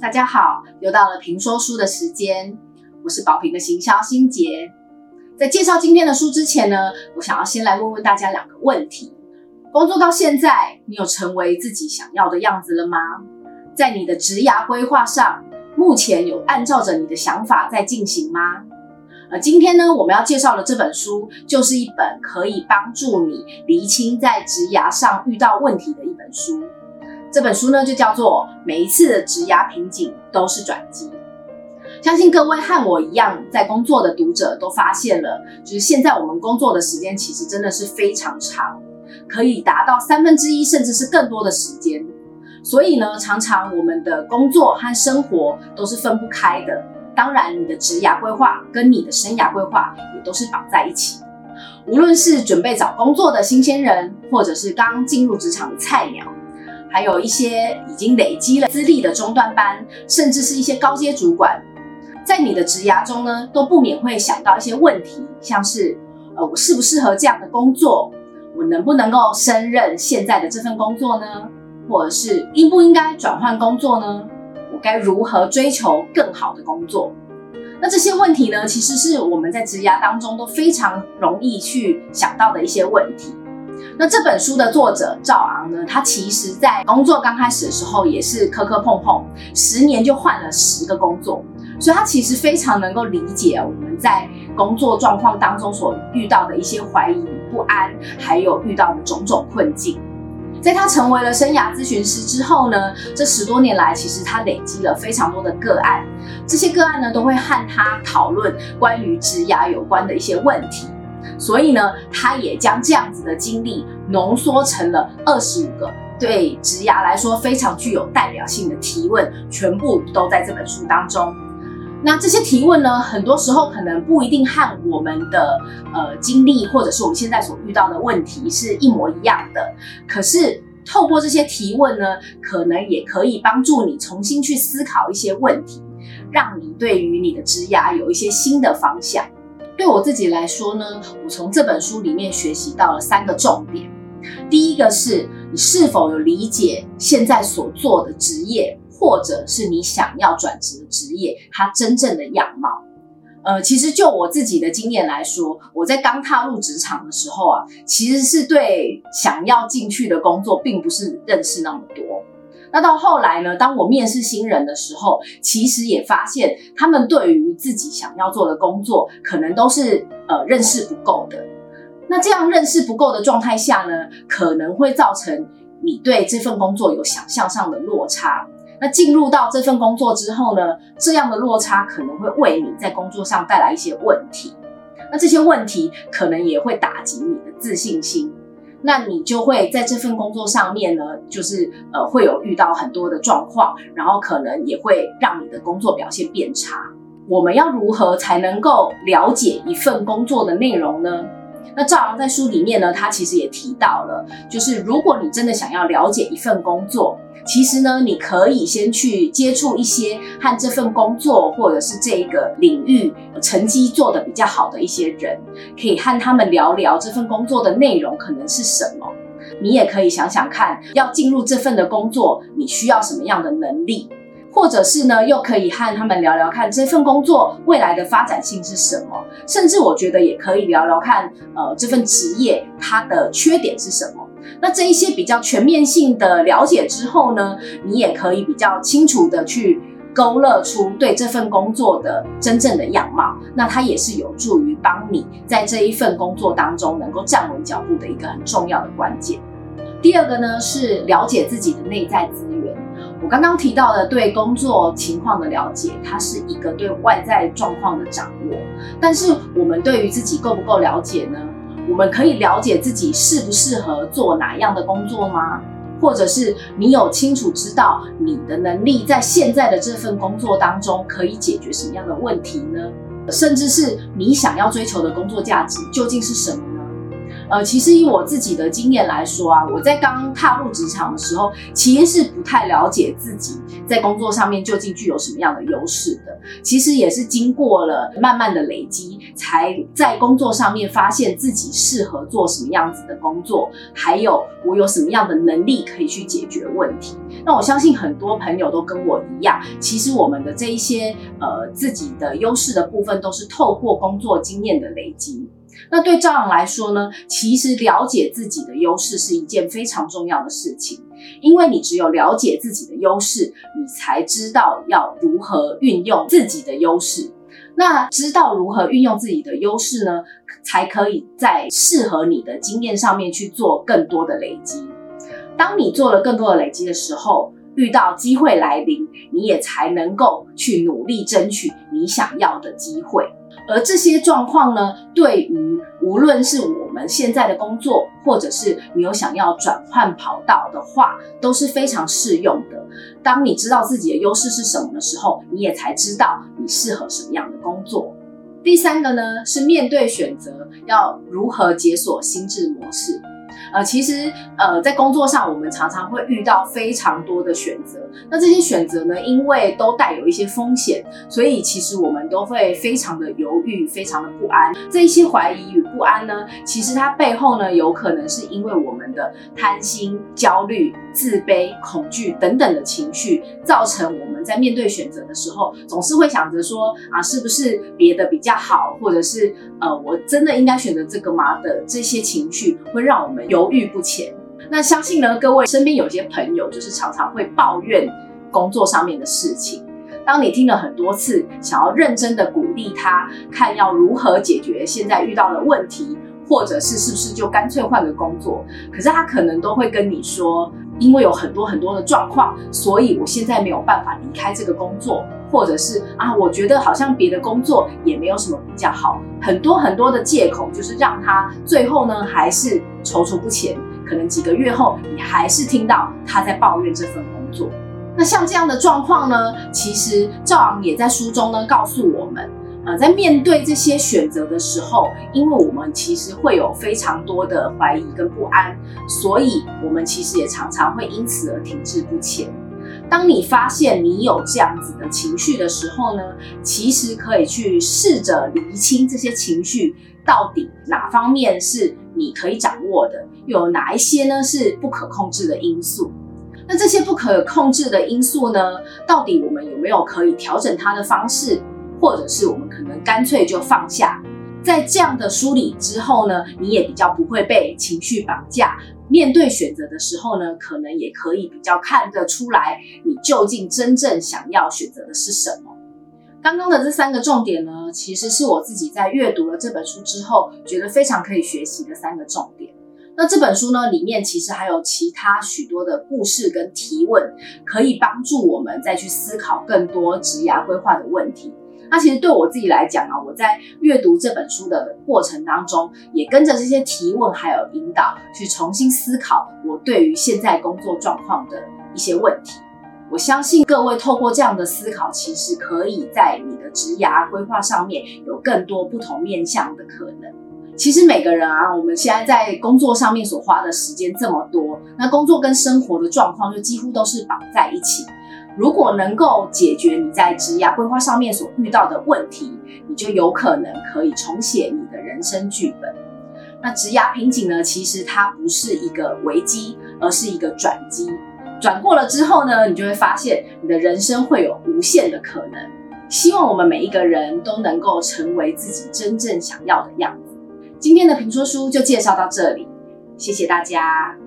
大家好，又到了评说书的时间，我是宝平的行销心杰。在介绍今天的书之前呢，我想要先来问问大家两个问题：工作到现在，你有成为自己想要的样子了吗？在你的职涯规划上，目前有按照着你的想法在进行吗？呃，今天呢，我们要介绍的这本书，就是一本可以帮助你厘清在职涯上遇到问题的一本书。这本书呢，就叫做《每一次的职涯瓶颈都是转机》。相信各位和我一样在工作的读者都发现了，就是现在我们工作的时间其实真的是非常长，可以达到三分之一甚至是更多的时间。所以呢，常常我们的工作和生活都是分不开的。当然，你的职涯规划跟你的生涯规划也都是绑在一起。无论是准备找工作的新鲜人，或者是刚进入职场的菜鸟。还有一些已经累积了资历的中段班，甚至是一些高阶主管，在你的职涯中呢，都不免会想到一些问题，像是呃，我适不适合这样的工作？我能不能够胜任现在的这份工作呢？或者是应不应该转换工作呢？我该如何追求更好的工作？那这些问题呢，其实是我们在职涯当中都非常容易去想到的一些问题。那这本书的作者赵昂呢？他其实在工作刚开始的时候也是磕磕碰碰，十年就换了十个工作，所以他其实非常能够理解我们在工作状况当中所遇到的一些怀疑、不安，还有遇到的种种困境。在他成为了生涯咨询师之后呢，这十多年来，其实他累积了非常多的个案，这些个案呢都会和他讨论关于职涯有关的一些问题。所以呢，他也将这样子的经历浓缩成了二十五个对职涯来说非常具有代表性的提问，全部都在这本书当中。那这些提问呢，很多时候可能不一定和我们的呃经历或者是我们现在所遇到的问题是一模一样的。可是透过这些提问呢，可能也可以帮助你重新去思考一些问题，让你对于你的职涯有一些新的方向。对我自己来说呢，我从这本书里面学习到了三个重点。第一个是你是否有理解现在所做的职业，或者是你想要转职的职业，它真正的样貌。呃，其实就我自己的经验来说，我在刚踏入职场的时候啊，其实是对想要进去的工作，并不是认识那么多。那到后来呢？当我面试新人的时候，其实也发现他们对于自己想要做的工作，可能都是呃认识不够的。那这样认识不够的状态下呢，可能会造成你对这份工作有想象上的落差。那进入到这份工作之后呢，这样的落差可能会为你在工作上带来一些问题。那这些问题可能也会打击你的自信心。那你就会在这份工作上面呢，就是呃会有遇到很多的状况，然后可能也会让你的工作表现变差。我们要如何才能够了解一份工作的内容呢？那赵昂在书里面呢，他其实也提到了，就是如果你真的想要了解一份工作。其实呢，你可以先去接触一些和这份工作或者是这个领域成绩做得比较好的一些人，可以和他们聊聊这份工作的内容可能是什么。你也可以想想看，要进入这份的工作，你需要什么样的能力，或者是呢，又可以和他们聊聊看这份工作未来的发展性是什么。甚至我觉得也可以聊聊看，呃，这份职业它的缺点是什么。那这一些比较全面性的了解之后呢，你也可以比较清楚的去勾勒出对这份工作的真正的样貌。那它也是有助于帮你在这一份工作当中能够站稳脚步的一个很重要的关键。第二个呢是了解自己的内在资源。我刚刚提到的对工作情况的了解，它是一个对外在状况的掌握。但是我们对于自己够不够了解呢？我们可以了解自己适不适合做哪样的工作吗？或者是你有清楚知道你的能力在现在的这份工作当中可以解决什么样的问题呢？甚至是你想要追求的工作价值究竟是什么？呃，其实以我自己的经验来说啊，我在刚踏入职场的时候，其实是不太了解自己在工作上面究竟具有什么样的优势的。其实也是经过了慢慢的累积，才在工作上面发现自己适合做什么样子的工作，还有我有什么样的能力可以去解决问题。那我相信很多朋友都跟我一样，其实我们的这一些呃自己的优势的部分，都是透过工作经验的累积。那对赵阳来说呢，其实了解自己的优势是一件非常重要的事情，因为你只有了解自己的优势，你才知道要如何运用自己的优势。那知道如何运用自己的优势呢，才可以在适合你的经验上面去做更多的累积。当你做了更多的累积的时候，遇到机会来临，你也才能够去努力争取你想要的机会。而这些状况呢，对于无论是我们现在的工作，或者是你有想要转换跑道的话，都是非常适用的。当你知道自己的优势是什么的时候，你也才知道你适合什么样的工作。第三个呢，是面对选择要如何解锁心智模式。呃，其实呃，在工作上，我们常常会遇到非常多的选择。那这些选择呢，因为都带有一些风险，所以其实我们都会非常的犹豫，非常的不安。这一些怀疑与不安呢，其实它背后呢，有可能是因为我们的贪心、焦虑、自卑、恐惧等等的情绪，造成我们在面对选择的时候，总是会想着说啊，是不是别的比较好，或者是呃，我真的应该选择这个吗？的这些情绪会让我们有犹豫不前。那相信呢，各位身边有些朋友就是常常会抱怨工作上面的事情。当你听了很多次，想要认真的鼓励他，看要如何解决现在遇到的问题，或者是是不是就干脆换个工作，可是他可能都会跟你说，因为有很多很多的状况，所以我现在没有办法离开这个工作，或者是啊，我觉得好像别的工作也没有什么比较好，很多很多的借口，就是让他最后呢还是踌躇不前。可能几个月后，你还是听到他在抱怨这份工作。那像这样的状况呢，其实赵昂也在书中呢告诉我们，呃，在面对这些选择的时候，因为我们其实会有非常多的怀疑跟不安，所以我们其实也常常会因此而停滞不前。当你发现你有这样子的情绪的时候呢，其实可以去试着厘清这些情绪到底哪方面是。你可以掌握的有哪一些呢？是不可控制的因素。那这些不可控制的因素呢？到底我们有没有可以调整它的方式，或者是我们可能干脆就放下？在这样的梳理之后呢，你也比较不会被情绪绑架。面对选择的时候呢，可能也可以比较看得出来，你究竟真正想要选择的是什么。刚刚的这三个重点呢，其实是我自己在阅读了这本书之后，觉得非常可以学习的三个重点。那这本书呢，里面其实还有其他许多的故事跟提问，可以帮助我们再去思考更多职涯规划的问题。那其实对我自己来讲啊，我在阅读这本书的过程当中，也跟着这些提问还有引导，去重新思考我对于现在工作状况的一些问题。我相信各位透过这样的思考，其实可以在你的职涯规划上面有更多不同面向的可能。其实每个人啊，我们现在在工作上面所花的时间这么多，那工作跟生活的状况就几乎都是绑在一起。如果能够解决你在职涯规划上面所遇到的问题，你就有可能可以重写你的人生剧本。那职涯瓶颈呢，其实它不是一个危机，而是一个转机。转过了之后呢，你就会发现你的人生会有无限的可能。希望我们每一个人都能够成为自己真正想要的样子。今天的评说书就介绍到这里，谢谢大家。